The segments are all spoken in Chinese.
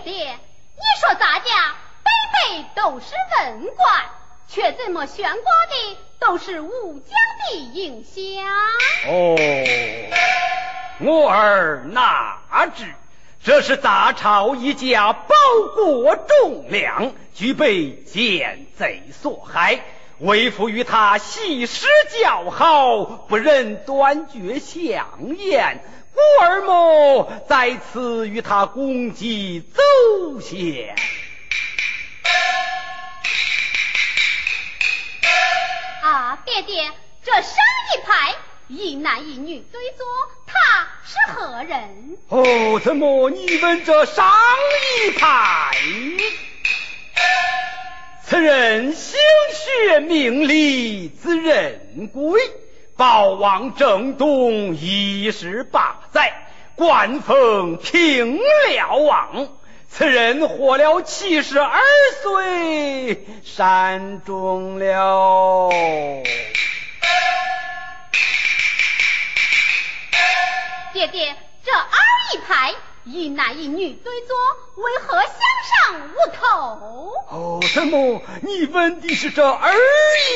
爹，你说咱家辈辈都是文官，却怎么悬挂的都是武将的印象？哦，我儿哪知，这是大朝一家报国忠良，俱被奸贼所害。为父与他习师交好，不忍断绝相言。故儿莫在此与他共祭祖先。啊，爹爹，这上一排一男一女对坐，他是何人？哦，怎么你问这上一排？此人姓名利，字仁贵，保王正东一十八载，官封平辽王。此人活了七十二岁，善终了。爹爹，这二一排。一男一女对坐，为何向上无头？哦，怎么你问的是这儿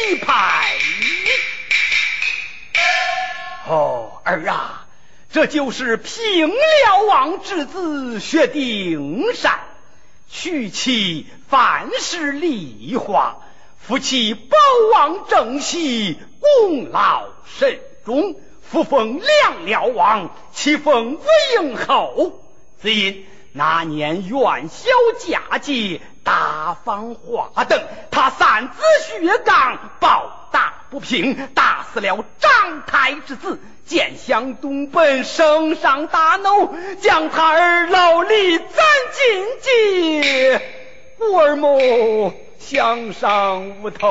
一派？哦，儿啊，这就是平辽王之子薛丁山，娶妻范氏梨花，夫妻保王正熙，功劳甚重，复封梁辽王，其封魏应侯。只因那年元宵佳节，大放花灯，他擅自血刚，暴打不平，打死了张太之子。见向东奔，圣上大怒，将他儿老李斩尽节。故儿莫向上无头。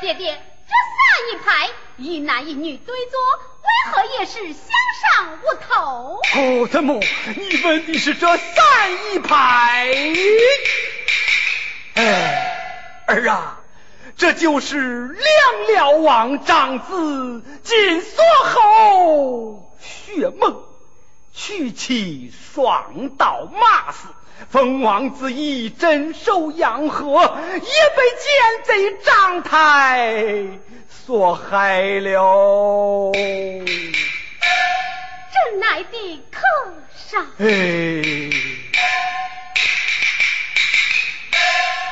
爹爹。这算一排一男一女对坐，为何也是相上无头？哦，怎么你问的是这三一排？哎，儿啊，这就是梁辽王长子金锁侯薛孟，娶妻双刀马死。封王子义镇守阳河，也被奸贼张太所害了。朕乃的可杀！哎，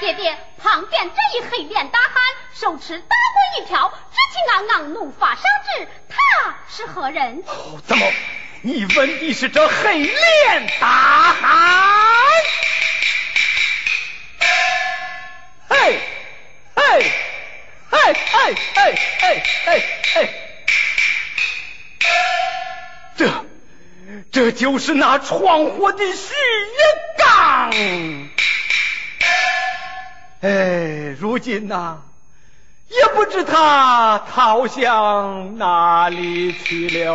爹爹，旁边这一黑脸大汉，手持大棍一条，志气昂昂，怒发上至，他是何人？哦，怎么？你问的是这黑脸大汉？嘿，嘿，嘿，嘿，嘿，嘿，嘿，嘿，这，这就是那闯祸的徐刚。哎，如今呐，也不知他逃向哪里去了。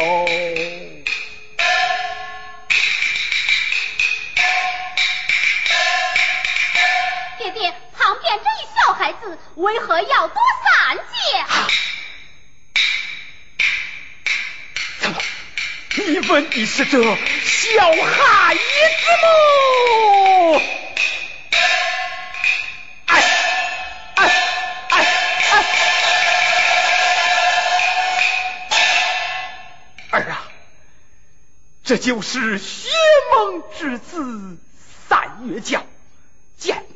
为何要多三戒？怎么？你问的是这小孩子吗？哎哎哎哎！儿啊，这就是薛蒙之子三月教。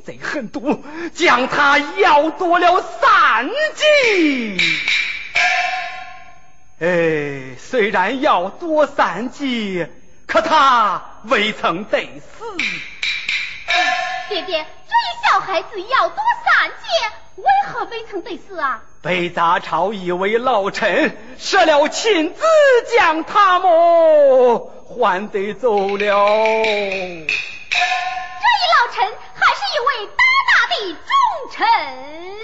奸贼狠毒，将他咬夺了三级。哎，虽然要夺三级，可他未曾得死。爹爹，这一小孩子要夺三级，为何未曾得死啊？被杂朝一位老臣设了亲自将他么还得走了。这一老臣臣。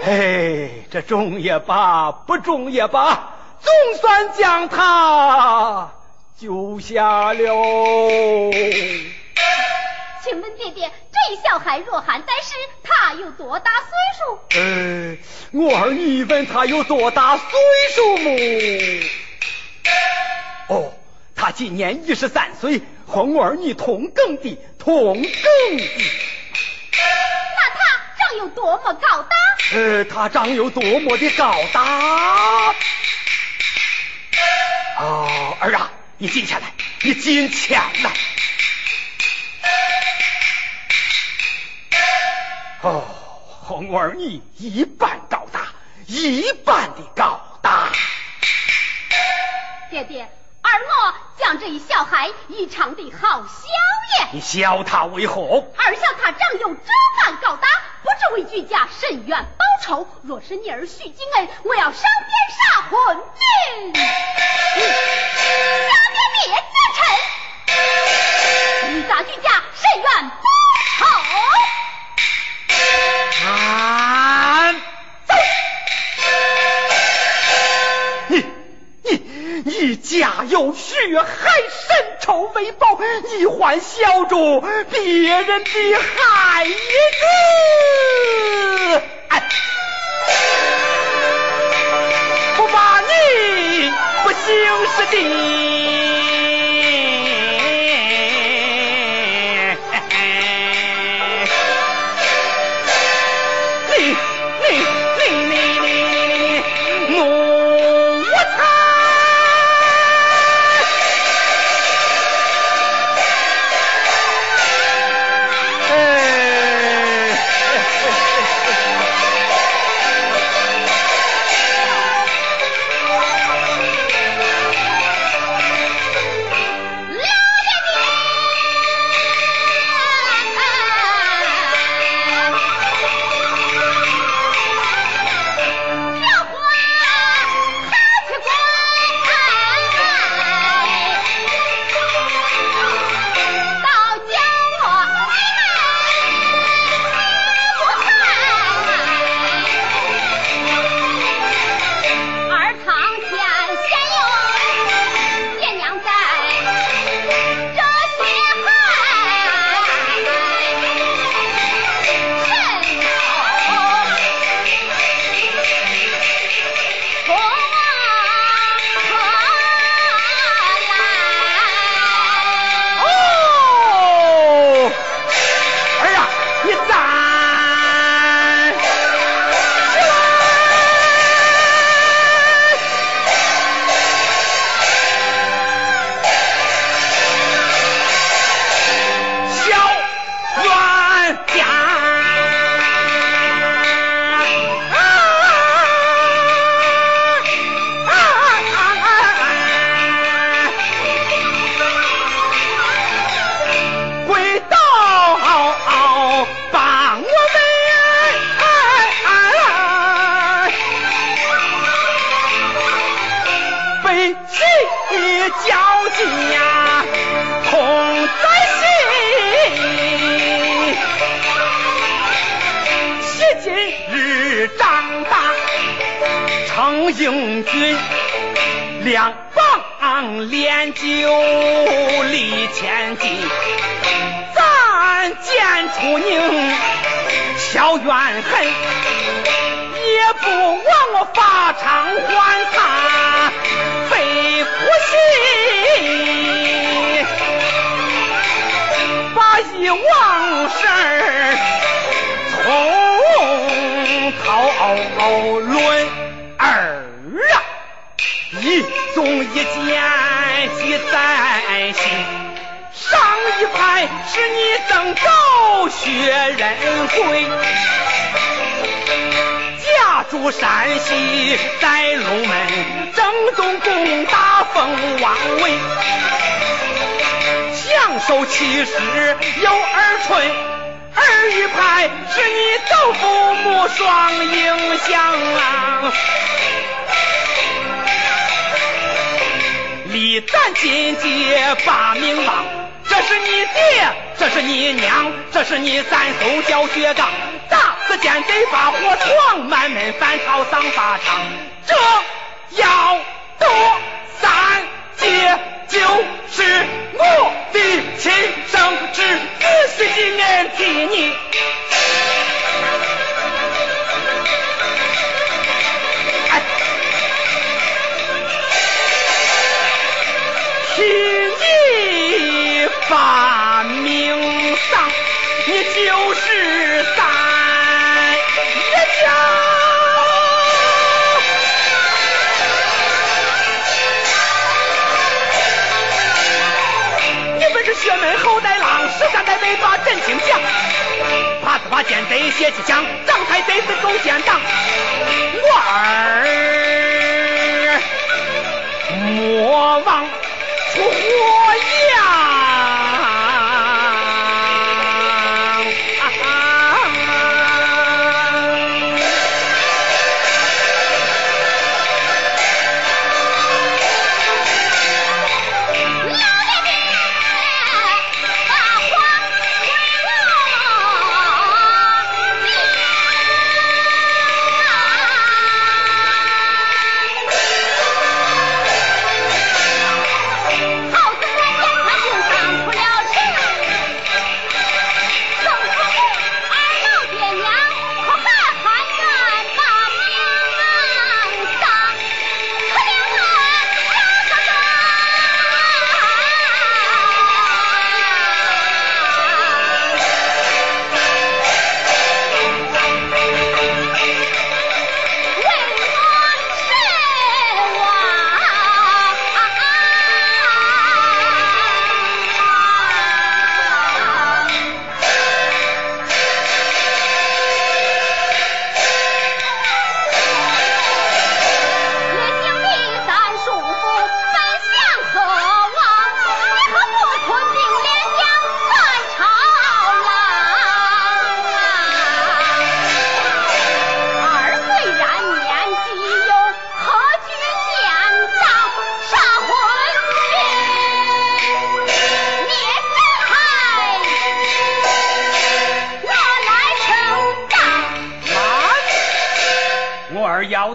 哎，这中也罢，不中也罢，总算将他救下了。请问爹爹，这小孩若还在世，他有多大岁数？呃，我儿，你问他有多大岁数么？哦。他今年一十三岁，和我儿女同庚的，同庚的。多么高大？呃，他长有多么的高大？哦，儿啊，你进前来，你进前来。哦，红儿你一般高大，一般的高大。爹爹，而我将这一小孩异常的好笑耶。你笑他为何？儿笑他长有这般高大，不知为居家甚愿报仇。若是逆儿许金恩，我要上边杀昏君，下边灭奸臣。你咋居家甚愿别人的孩子？英俊，两方练就立千金。咱见出宁消怨恨，也不枉我发场还他费苦心，把一往事从头论二，中一剑记在心。上一排是你曾走血人归，家住山西，在龙门正宗攻打封王位，享受其实有二春。二一排是你曾父母双影响啊。离咱金界把名望，这是你爹，这是你娘，这是你三叔叫血杠，打死奸贼把火闯，满门反朝丧法场，这要得三界就是我的亲生之子，是今年替你。命丧你就是三，也叫你本是薛门后代郎，十三代没把阵清将，怕是怕奸贼携妻强，张太贼子勾奸党，我儿莫忘出户。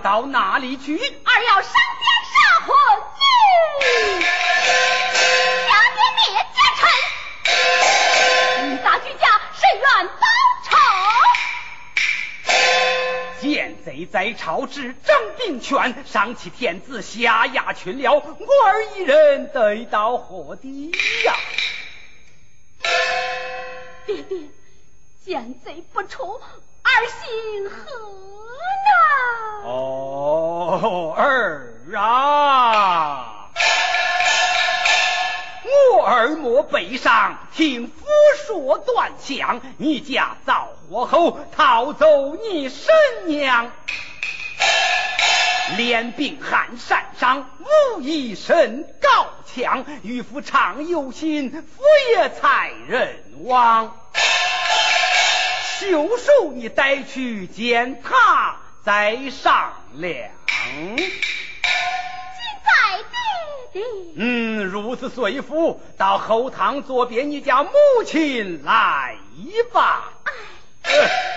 到哪里去？儿要上殿杀火君，下殿灭奸臣。大举家谁愿报仇？奸贼在朝，执掌兵权，上欺天子，下压群僚，我儿一人得到何地呀？爹爹，奸贼不除，儿心何？呐！哦，儿啊，我儿莫悲伤，听父说断相，你家遭火后逃走你神娘，练兵汉山上，武艺甚高强，与夫常有心，夫也才人亡。休手，你带去见他。再商量。嗯，如此随夫到后堂作别你家母亲来吧。哎。